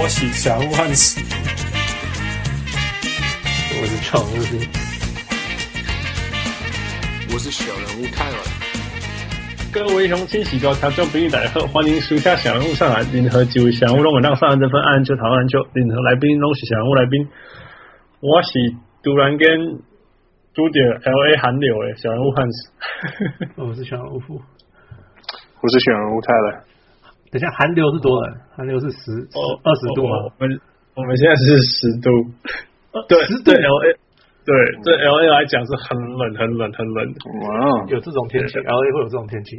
我喜小人物汉斯，我是常务，我是小人物泰尔。各位雄起喜多调整比喻大家好，欢迎收下小人物上来，联合几位小人物让我让上篮得分，按篮球讨论篮球，任何来宾拢是小人物来宾。我是突然跟拄着 L A 韩流的小人物汉斯，我是小人物富，我是小人物泰尔。等一下，寒流是多冷？寒流是十哦二十度吗？我们我们现在是十度，对十度对 L A 对对 L A 来讲是很冷很冷很冷。哇，有这种天气，L A 会有这种天气，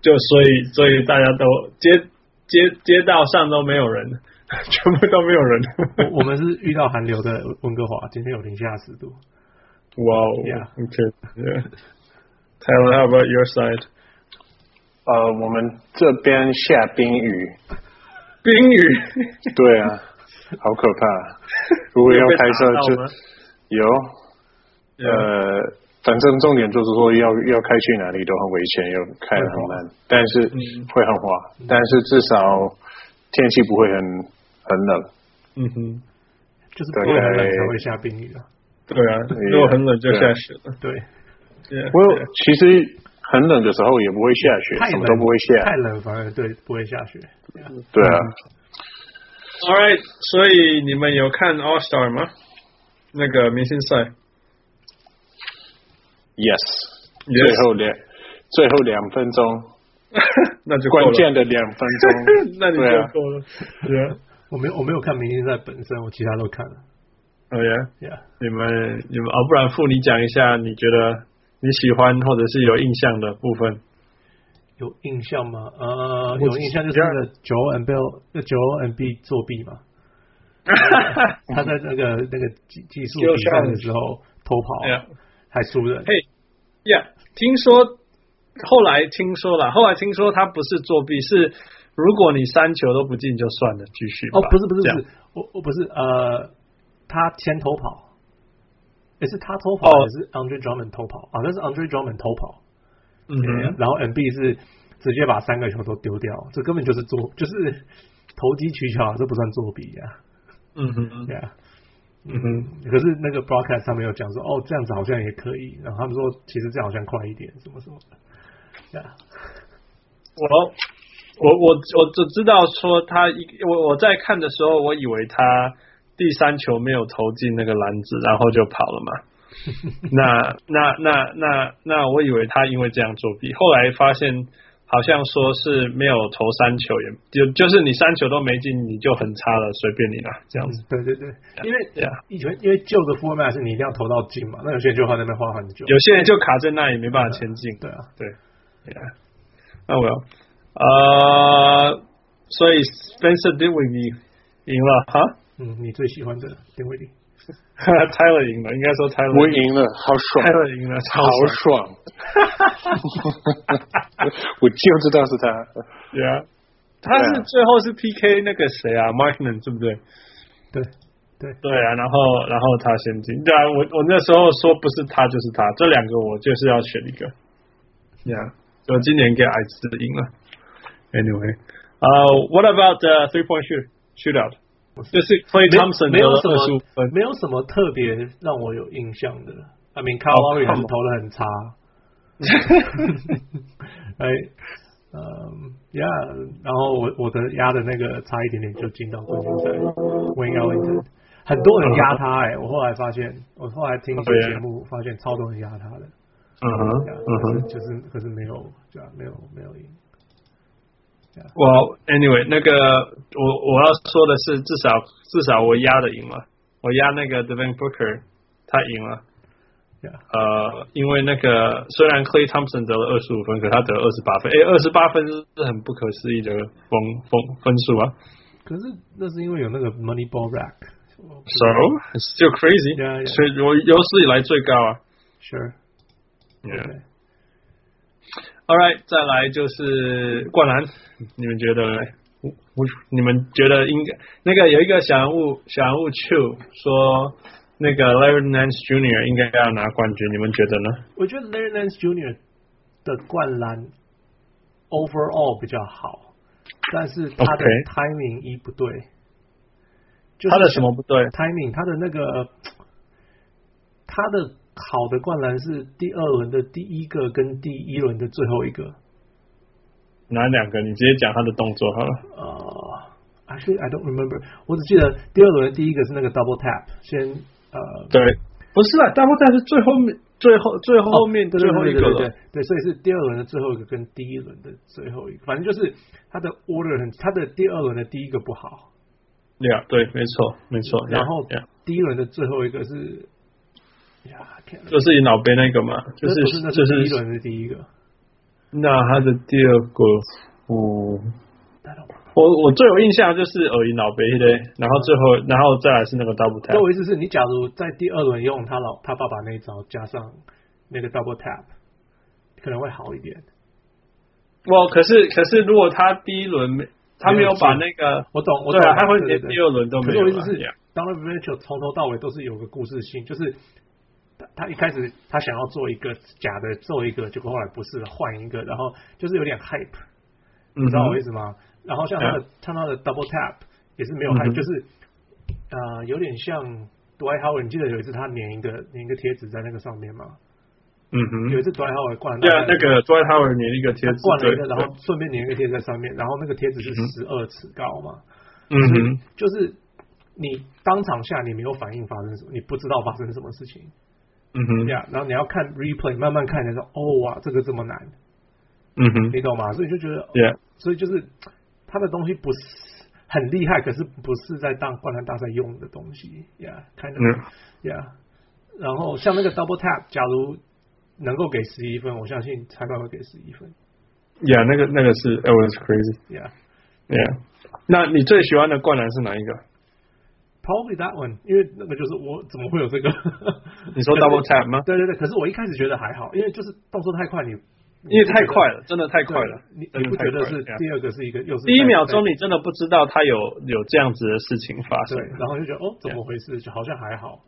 就所以所以大家都街街街道上都没有人，全部都没有人。我我们是遇到寒流的温哥华，今天有零下十度。哇哦 Yeah. OK Tyler，how about your side？呃，我们这边下冰雨，冰雨，对啊，好可怕。如果要开车就有，呃，反正重点就是说要要开去哪里都很危险，又开得很慢，但是会很滑，但是至少天气不会很很冷。嗯哼，就是不会很冷才会下冰雨啊。对。啊，如果很冷就下雪了。对，不过其实。很冷的时候也不会下雪，什么都不会下。太冷反而对不会下雪。对啊。All right，所以你们有看 All Star 吗？那个明星赛？Yes。最后两最后两分钟，那就关键的两分钟，那你就够了。对啊，我没有我没有看明星赛本身，我其他都看了。哦呀呀，你们你们哦，不然傅你讲一下，你觉得？你喜欢或者是有印象的部分？有印象吗？呃，有印象就是那个 Joel Embiid，那 Joel Embiid 作弊嘛？他在那个那个技技术比赛的时候偷跑，还输了。嘿呀，听说后来听说了，后来听说他不是作弊，是如果你三球都不进就算了，继续。哦，不是不是不是，我我不是呃，他先偷跑。也是他偷跑，也是 Andre Drummond 偷跑啊？那是 Andre Drummond 偷跑，嗯，然后 NB 是直接把三个球都丢掉，这根本就是作，就是投机取巧，这不算作弊呀。嗯哼，对啊，嗯哼。可是那个 broadcast 上面有讲说，哦，这样子好像也可以，然后他们说其实这样好像快一点，什么什么的。对啊，我我我我只知道说他一我我在看的时候，我以为他。第三球没有投进那个篮子，然后就跑了嘛？那那那那那，我以为他因为这样作弊，后来发现好像说是没有投三球，也就就是你三球都没进，你就很差了，随便你啦，这样子。对对对，因为以前因为旧的 format 是你一定要投到进嘛，那有些人就在那边花很久，有些人就卡在那里没办法前进。对啊，对，对啊。那我要呃，所以 Spencer Dinwiddie 赢了哈。嗯，你最喜欢的丁威迪，Tyler 赢了，应该说 Tyler 我赢了，好爽，Tyler 赢了，好爽，我就知道是他，对啊，他是最后是 PK 那个谁啊，Markman 对不对？对对。对啊，然后然后他先进，对啊，我我那时候说不是他就是他，这两个我就是要选一个，对啊，我今年给矮子赢了，Anyway，呃、uh,，What about the three point shoot shootout？就是 Klay Thompson 没有什么没有什么特别让我有印象的。I mean 是投的很差。哎，嗯，Yeah，然后我我的压的那个差一点点就进到冠军赛。Wayne Ellington 很多人压他哎，我后来发现，我后来听一些节目发现超多人压他的。嗯哼，嗯哼，就是可是没有，对吧？没有没有赢。我 anyway 那个我我要说的是，至少至少我压的赢了，我压那个 Devin Booker 他赢了，Yeah. 呃，因为那个虽然 Clay Thompson 得了二十五分，可他得了二十八分，诶，二十八分是很不可思议的分分分数啊。可是那是因为有那个 Money Ball Rack，so still crazy，所以我有史以来最高啊。Sure，Yeah. Okay. All right，再来就是灌篮，你们觉得？我你们觉得应该那个有一个小人物小人物 Chu 说那个 Larry Nance Jr. 应该要拿冠军，你们觉得呢？我觉得 Larry Nance Jr. 的灌篮 overall 比较好，但是他的 timing 一不对就是他的什么不对？timing，他的那个他的好的灌篮是第二轮的第一个跟第一轮的最后一个。哪两个？你直接讲他的动作好了。呃，actually I don't remember，我只记得第二轮的第一个是那个 double tap，先呃，对，不是啊，double tap 是最后面。最后最后面的最后一个了，对对，所以是第二轮的最后一个跟第一轮的最后一个，反正就是他的 order 很，他的第二轮的第一个不好。对啊，对，没错没错。然后第一轮的最后一个是，呀，就是以脑杯那个嘛，就是就是第一轮的第一个。那他的第二个，嗯。我我最有印象就是耳音老杯对，然后最后然后再来是那个 double tap。我意思是你假如在第二轮用他老他爸爸那一招加上那个 double tap，可能会好一点。我可是可是如果他第一轮他没有把那个我懂我懂，他会连第二轮都没有。可是我意思是 Mitchell 从头到尾都是有个故事性，就是他他一开始他想要做一个假的做一个，结果后来不是换一个，然后就是有点 hype，你知道我意思吗？然后像他的他他的 double tap 也是没有 hype，，就是啊有点像 Dwight Howard，你记得有一次他粘一个粘一个贴纸在那个上面吗？嗯哼，有一次 Dwight Howard 灌对啊，那个 Dwight Howard 粘一个贴纸，灌了一个，然后顺便粘一个贴纸在上面，然后那个贴纸是十二尺高嘛，嗯哼，就是你当场下你没有反应发生什么，你不知道发生什么事情，嗯哼，呀，然后你要看 replay 慢慢看，你说哦哇这个这么难，嗯哼，你懂吗？所以就觉得，yeah，所以就是。他的东西不是很厉害，可是不是在当灌篮大赛用的东西呀，看着呀。然后像那个 double tap，假如能够给十一分，我相信裁判会给十一分。Yeah，那个那个是 it was crazy。Yeah，yeah。那你最喜欢的灌篮是哪一个？Probably that one，因为那个就是我怎么会有这个？你说 double tap 吗？对对对，可是我一开始觉得还好，因为就是动作太快，你。因为太快了，真的太快了。你你不觉得是第二个是一个又是第一秒钟，你真的不知道他有有这样子的事情发生。对，然后就觉得哦，怎么回事？就好像还好。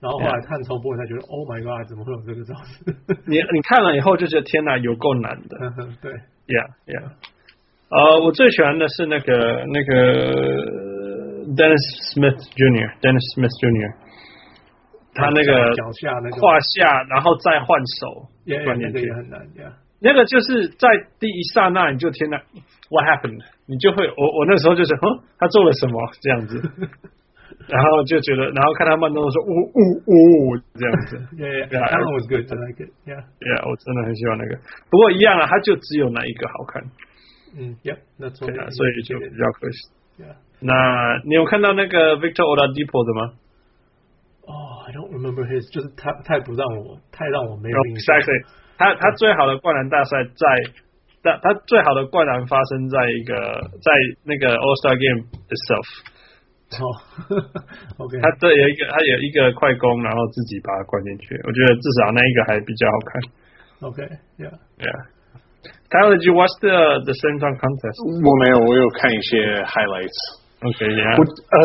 然后后来看重播才觉得，Oh my God，怎么会有这个招式？你你看了以后就觉得天哪，有够难的。对，Yeah Yeah。呃，我最喜欢的是那个那个 Dennis Smith Jr.，Dennis Smith Jr. 他那个脚下那个胯下，然后再换手，关键这个也很难。那个就是在第一刹那，你就天哪，What happened？你就会，我我那时候就是，哼，他做了什么这样子，然后就觉得，然后看他慢动作说，呜呜呜，这样子。Yeah, yeah, that was good. I like it. Yeah, yeah，我真的很喜欢那个。不过一样啊，他就只有那一个好看。嗯，Yeah，那对啊，所以就比较可惜。Yeah，那你有看到那个 Victor Oladipo 的吗？哦，I don't remember his，就是他太不让我，太让我没有印象。他他最好的灌篮大赛在，他他最好的灌篮发生在一个在那个 All Star Game itself。哦，OK，他这有一个他有一个快攻，然后自己把它灌进去。我觉得至少那一个还比较好看。OK，Yeah，Yeah。Tyler, did you watch the the slam dunk contest？我没有，我有看一些 highlights。OK，Yeah。我呃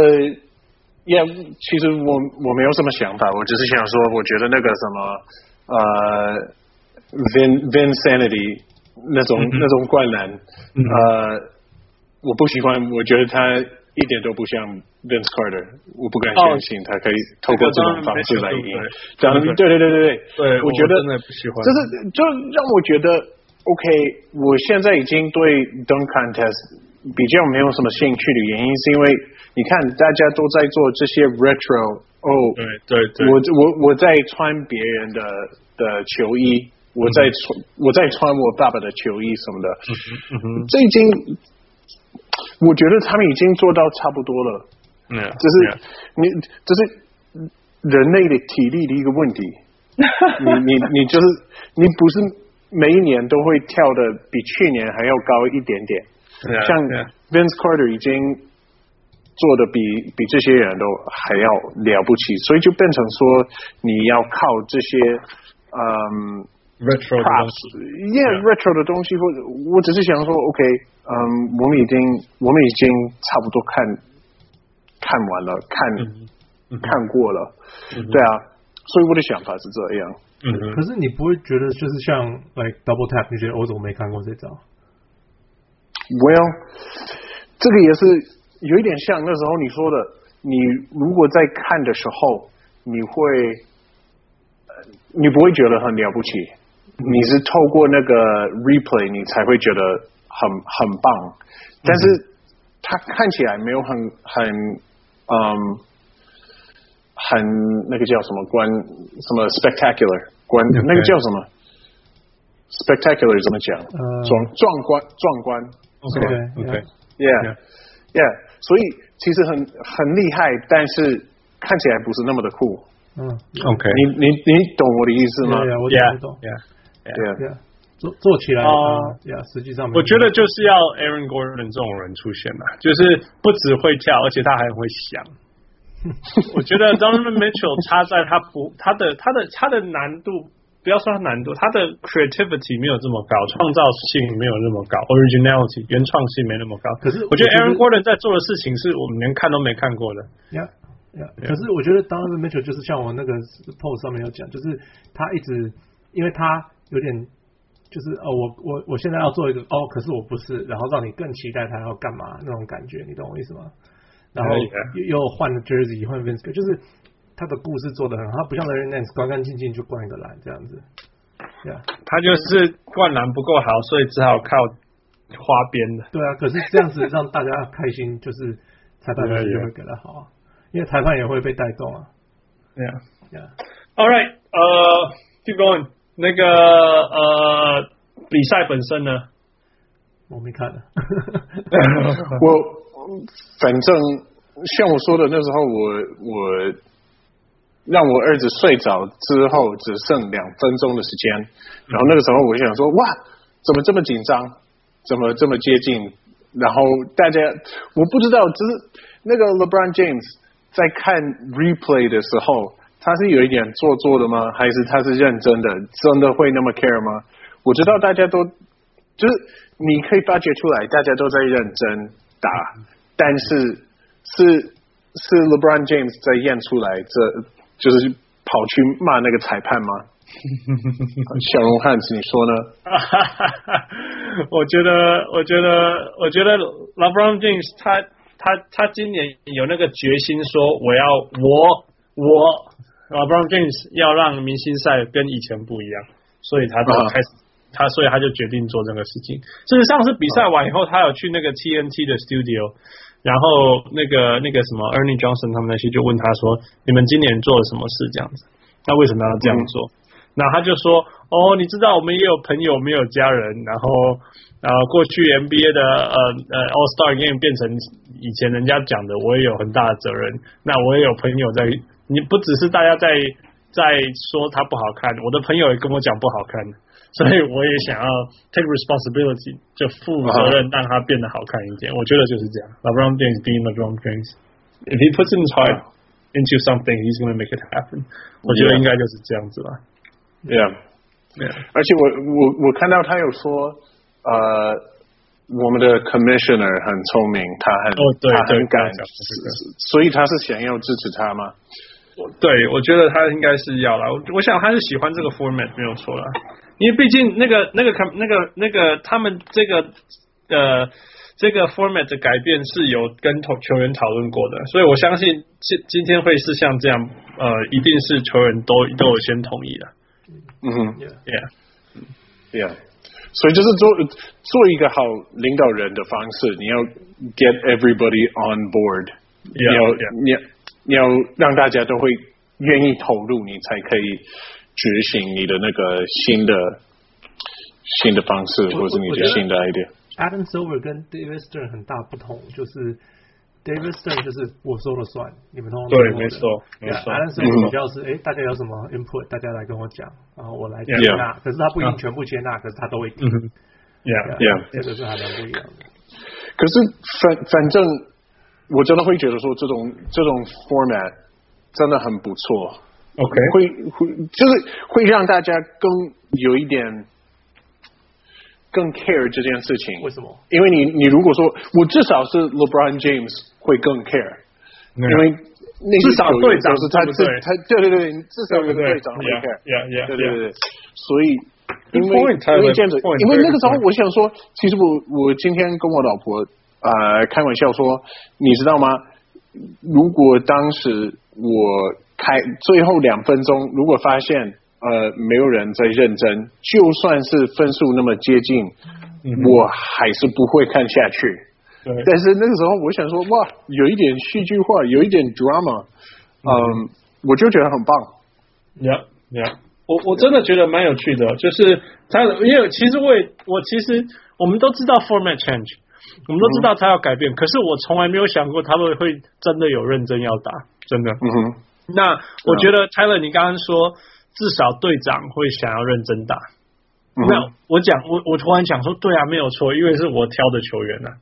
，Yeah，其实我我没有什么想法，我只是想说，我觉得那个什么呃。Vin Vinsanity 那种、嗯、那种灌篮，嗯、呃，我不喜欢，我觉得他一点都不像 Vince Carter，我不敢相信他可以透过这种方式来赢。这样，对对对对对，对我觉得真的不喜欢，就是就让我觉得 OK，我现在已经对 Dunk Contest 比较没有什么兴趣的原因，是因为你看大家都在做这些 Retro，哦，对对对，我我我在穿别人的的球衣。我在穿我在穿我爸爸的球衣什么的，这已经我觉得他们已经做到差不多了，嗯，就是你这是人类的体力的一个问题，你你你就是你不是每一年都会跳的比去年还要高一点点，像 Vince Carter 已经做的比比这些人都还要了不起，所以就变成说你要靠这些，嗯。retro 的东西，yeah，retro 的东西，或者我只是想说，OK，嗯，我们已经我们已经差不多看看完了，看、嗯、看过了、嗯，对啊，所以我的想法是这样。嗯，可是你不会觉得就是像 like double tap，你觉得我怎么没看过这招？Well，这个也是有一点像那时候你说的，你如果在看的时候，你会，你不会觉得很了不起，你是透过那个 replay，你才会觉得很很棒。但是它看起来没有很很嗯很那个叫什么观什么 spectacular 观.那个叫什么？spectacular 怎么讲？壮壮观壮观。OK OK，Yeah。Yeah，所以其实很很厉害，但是看起来不是那么的酷。嗯，OK，你你你懂我的意思吗？Yeah，我懂，Yeah，Yeah，做做起来啊，Yeah，实际上我觉得就是要 Aaron Gordon 这种人出现嘛，就是不只会跳，而且他还会想。我觉得 Donovan Mitchell 差在他不他的他的他的难度。不要说他难度，他的 creativity 没有这么高，创造性没有那么高，originality 原创性没那么高。可是我觉得 Aaron Gordon 在做的事情是我们连看都没看过的。呀呀，可是我觉得 Donovan Mitchell 就是像我那个 post 上面有讲，就是他一直因为他有点就是哦，我我我现在要做一个哦，可是我不是，然后让你更期待他要干嘛那种感觉，你懂我意思吗？然后又换了 Jersey，换 Vince，就是。他的故事做的很好，他不像 Larry Nance 干干净净就灌一个篮这样子。对啊，他就是灌篮不够好，所以只好靠花边的。对啊，可是这样子让大家开心，就是裁判就会给他好啊，因为裁判也会被带动啊。对啊，对啊。All right，呃，keep going。那个呃，比赛本身呢？我没看。我反正像我说的那时候我，我。让我儿子睡着之后，只剩两分钟的时间。然后那个时候，我就想说：“哇，怎么这么紧张？怎么这么接近？”然后大家，我不知道，只是那个 LeBron James 在看 replay 的时候，他是有一点做作的吗？还是他是认真的？真的会那么 care 吗？我知道大家都就是你可以发掘出来，大家都在认真打，但是是是 LeBron James 在验出来这。就是跑去骂那个裁判吗？小龙汉子，你说呢？我觉得，我觉得，我觉得 LeBron James 他他他今年有那个决心，说我要我我 LeBron James 要让明星赛跟以前不一样，所以他就开始、啊、他，所以他就决定做这个事情。事实上是比赛完以后，他有去那个 TNT 的 studio。然后那个那个什么 Ernie Johnson 他们那些就问他说：“你们今年做了什么事？这样子？那为什么要这样做？”那、他就说：“哦，你知道我们也有朋友，没有家人。然后呃，过去 NBA 的呃呃 All Star Game 变成以前人家讲的，我也有很大的责任。那我也有朋友在，你不只是大家在在说他不好看，我的朋友也跟我讲不好看。”所以我也想要 take responsibility，就负责任，让他变得好看一点。Uh 我觉得就是这样。LeBron James being LeBron James，if he puts his heart into something，he's going to make it happen。我觉得应该就是这样子吧。Yeah，Yeah。而且我我我看到他有说，呃，我们的 commissioner 很聪明，他很、oh, 对他很敢，对所以他是想要支持他吗？对，我觉得他应该是要了。我我想他是喜欢这个 format，没有错了。因为毕竟那个那个那个那个他们这个呃这个 format 的改变是有跟球球员讨论过的，所以我相信今今天会是像这样，呃，一定是球员都都有先同意的。嗯哼，Yeah，Yeah，所以就是做做一个好领导人的方式，你要 get everybody on board，你要 Yeah, 你要。你要让大家都会愿意投入，你才可以执行你的那个新的新的方式，或者是你的新的 idea。Adam Silver 跟 David Stern 很大不同，就是 David Stern 就是我说了算，你们通通对，没错，没错。Adam Silver 比较是，哎，大家有什么 input，大家来跟我讲，然后我来接纳。可是他不一定全部接纳，可是他都会听。Yeah，Yeah，这个是还蛮不一样的。可是反反正。我真的会觉得说，这种这种 format 真的很不错，OK，会会就是会让大家更有一点更 care 这件事情。为什么？因为你你如果说我至少是 LeBron James 会更 care，因为至少队长是他，他对对对，至少有个队长会 care，对对对，所以因为因为这样子，因为那个时候我想说，其实我我今天跟我老婆。呃，开玩笑说，你知道吗？如果当时我开最后两分钟，如果发现呃没有人在认真，就算是分数那么接近，嗯、我还是不会看下去。对，但是那个时候我想说，哇，有一点戏剧化，有一点 drama，嗯，嗯我就觉得很棒。Yeah, yeah. 我我真的觉得蛮有趣的，就是他，因为其实我也我其实我们都知道 format change，我们都知道他要改变，嗯、可是我从来没有想过他们会真的有认真要打，真的。嗯哼。那我觉得 Tyler，你刚刚说至少队长会想要认真打，嗯、那我讲我我突然讲说，对啊，没有错，因为是我挑的球员呐、啊，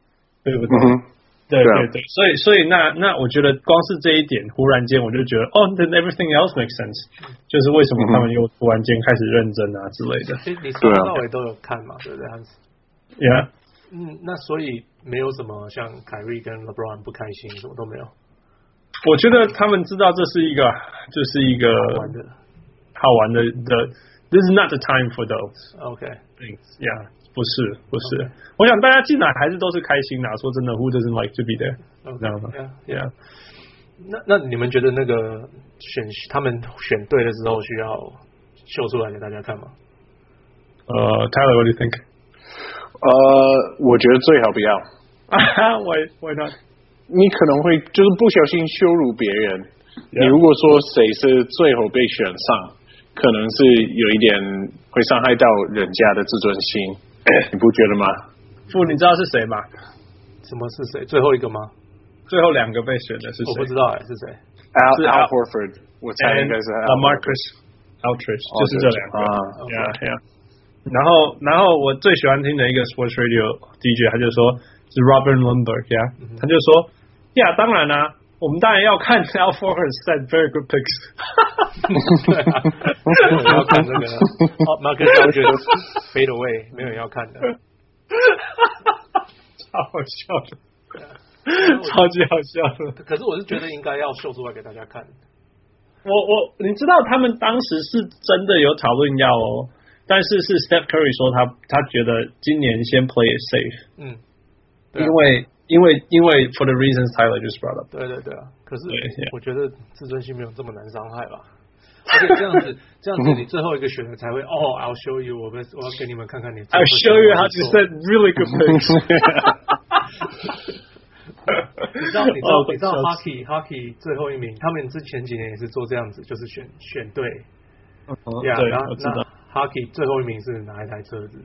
对不对？嗯对对对，所以所以那那我觉得光是这一点，忽然间我就觉得，哦，then everything else makes sense，就是为什么他们又突然间开始认真啊之类的。其实你从头到尾都有看嘛，对不对？Yeah，嗯，那所以没有什么像凯瑞跟 LeBron 不开心，什么都没有。我觉得他们知道这是一个，就是一个好玩的，好玩的的。This is not the time for those. OK，Yeah. 不是不是，Okay. 我想大家进来还是都是开心的。说真的，Who doesn't like to be there？这样吗，Yeah。那那你们觉得那个选他们选对的时候需要秀出来给大家看吗？呃、uh,，Tyler，What do you think？呃、uh,，我觉得最好不要。Why Why not？你可能会就是不小心羞辱别人。Yeah. 你如果说谁是最后被选上，可能是有一点会伤害到人家的自尊心。你不觉得吗？不，你知道是谁吗？什么是谁？最后一个吗？最后两个被选的是谁？我不知道哎，是谁？Al Al Horford，我猜应该是 a Marcus Aldridge，就是这两个。Yeah, yeah。然后，然后我最喜欢听的一个 Sports Radio DJ，他就说是 Robert Lundberg，yeah，他就说，呀，当然啦。我们当然要看 Al Horford set very good picks，对啊，没有人要看这个，Marcus Aldridge fade away，没有人要看的，超好笑的，超级好笑的。可是我是觉得应该要秀出来给大家看。我我你知道他们当时是真的有讨论要哦，但是是 Steph Curry 说他他觉得今年先 play it safe，嗯，因为。因为因为 for the reasons Tyler just brought up，对对对啊，可是我觉得自尊心没有这么难伤害吧？而且这样子 这样子，你最后一个选择才会哦，I'll show you，我们我要给你们看看你，I'll show you how to set really good picks。你知道你知道你知道 Hockey Hockey 最后一名，他们之前几年也是做这样子，就是选选队，对，然后那 Hockey 最后一名是哪一台车子？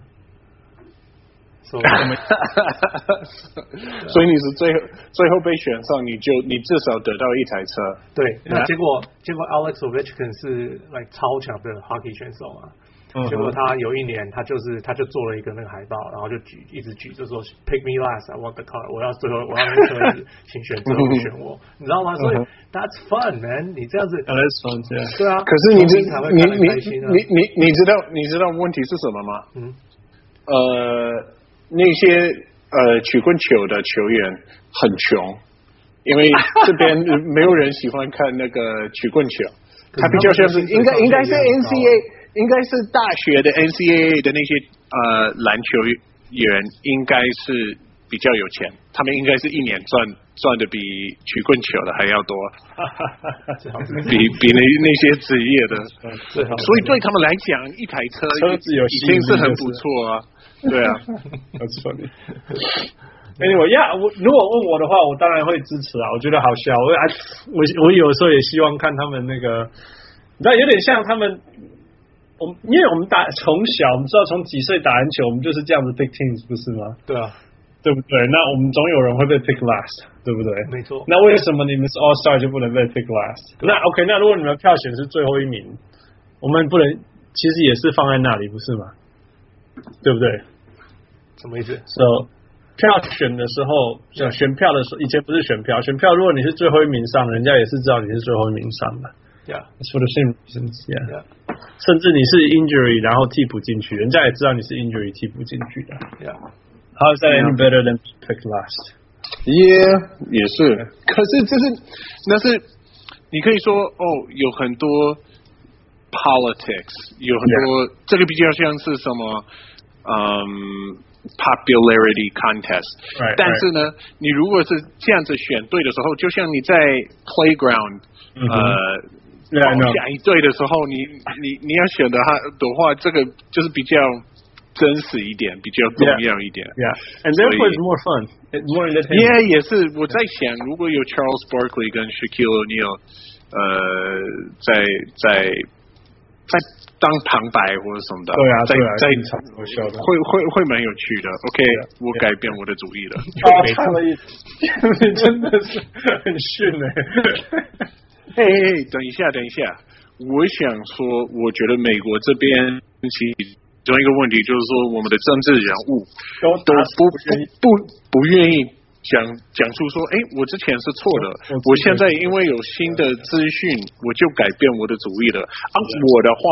所以你是最后最后被选上，你就你至少得到一台车。对，那结果结果 Alex Ovechkin 是 like 超强的 hockey 选手嘛？结果他有一年他就是他就做了一个那个海报，然后就举一直举，就说 Pick me last, I want the car，我要最后我要那个车子，请选最后选我，你知道吗？所以 That's fun, man，你这样子 That's fun，对啊。可是你你你你你你知道你知道问题是什么吗？嗯，呃。那些呃曲棍球的球员很穷，因为这边没有人喜欢看那个曲棍球，他比较像是应该应该是 NCA，应该是大学的 NCAA 的那些呃篮球员应该是比较有钱，他们应该是一年赚赚的比曲棍球的还要多，比比那那些职业 的，所以对他们来讲，一台车车子有已经是很不错啊。对啊，That's funny。Anyway，呀，我如果问我的话，我当然会支持啊。我觉得好笑，我我我有时候也希望看他们那个，你知道，有点像他们。我们因为我们打从小，我们知道从几岁打篮球，我们就是这样子 pick teams，不是吗？对啊，对不对？那我们总有人会被 pick last，对不对？没错。那为什么你们是 All Star 就不能被 pick last？那 OK，那如果你们票选是最后一名，我们不能，其实也是放在那里，不是吗？对不对？什么意思？So 票选的时候，选选票的时候，以前不是选票，选票如果你是最后一名上，人家也是知道你是最后一名上的。Yeah, for the same reasons. Yeah. 甚至你是 injury 然后替补进去，人家也知道你是 injury 替补进去的。Yeah. How is that any better than pick last? Yeah，也是。可是这是那是你可以说哦，有很多 politics，有很多 Yeah. 这个比较像是什么？嗯， popularity contest。Right, 但是呢，你如果是这样子选队的时候，就像你在 playground，、嗯、呃，跑下一队的时候，你你你要选的话的话，这个就是比较真实一点，比较重要一点。Yeah，and therefore it's more fun, it's more entertaining. Yeah，也是我在想，如果有 Charles Barkley 跟 Shaquille O'Neal，呃，在在 在。当旁白或者什么的，对啊，在在会会会蛮有趣的。OK，我改变我的主意了。啊，差了一，真的是很逊哎。嘿嘿，等一下，等一下，我想说，我觉得美国这边其中一个问题就是说，我们的政治人物都不不不愿意。讲讲出说，哎，我之前是错的，我现在因为有新的资讯，我就改变我的主意了。啊，我的话，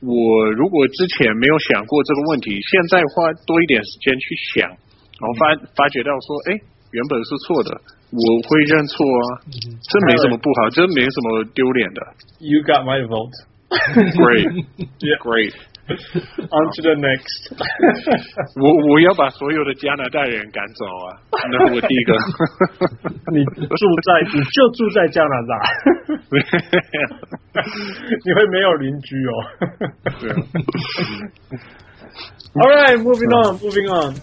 我如果之前没有想过这个问题，现在花多一点时间去想，然后发发觉到说，哎，原本是错的，我会认错啊，这没什么不好，这没什么丢脸的。You got my vote. Great, great. On to the next 我我要把所有的加拿大人赶走啊！那是我第一个。你住在你就住在加拿大，你会没有邻居哦。All right, moving on, moving on.